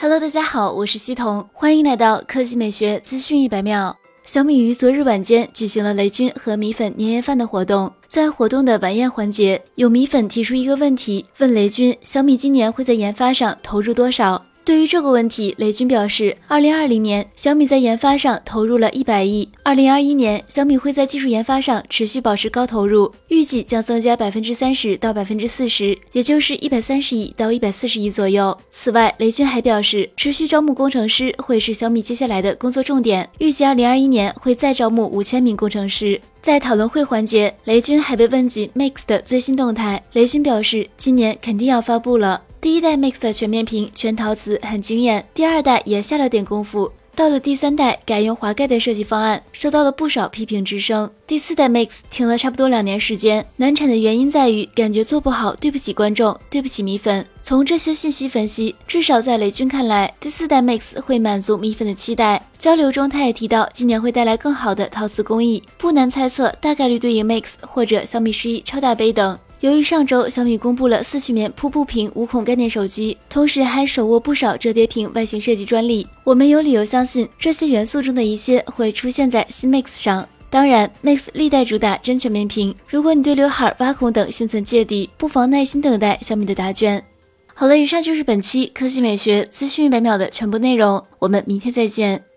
Hello，大家好，我是西彤，欢迎来到科技美学资讯一百秒。小米于昨日晚间举行了雷军和米粉年夜饭的活动，在活动的晚宴环节，有米粉提出一个问题，问雷军小米今年会在研发上投入多少？对于这个问题，雷军表示，二零二零年小米在研发上投入了一百亿，二零二一年小米会在技术研发上持续保持高投入，预计将增加百分之三十到百分之四十，也就是一百三十亿到一百四十亿左右。此外，雷军还表示，持续招募工程师会是小米接下来的工作重点，预计二零二一年会再招募五千名工程师。在讨论会环节，雷军还被问及 Mix 的最新动态，雷军表示，今年肯定要发布了。一代 Mix 的全面屏全陶瓷很惊艳，第二代也下了点功夫，到了第三代改用滑盖的设计方案，受到了不少批评之声。第四代 Mix 停了差不多两年时间，难产的原因在于感觉做不好，对不起观众，对不起米粉。从这些信息分析，至少在雷军看来，第四代 Mix 会满足米粉的期待。交流中他也提到，今年会带来更好的陶瓷工艺，不难猜测，大概率对应 Mix 或者小米十一超大杯等。由于上周小米公布了四曲面瀑布屏无孔概念手机，同时还手握不少折叠屏外形设计专利，我们有理由相信这些元素中的一些会出现在新 Mix 上。当然，Mix 历代主打真全面屏，如果你对刘海、挖孔等心存芥蒂，不妨耐心等待小米的答卷。好了，以上就是本期科技美学资讯一百秒的全部内容，我们明天再见。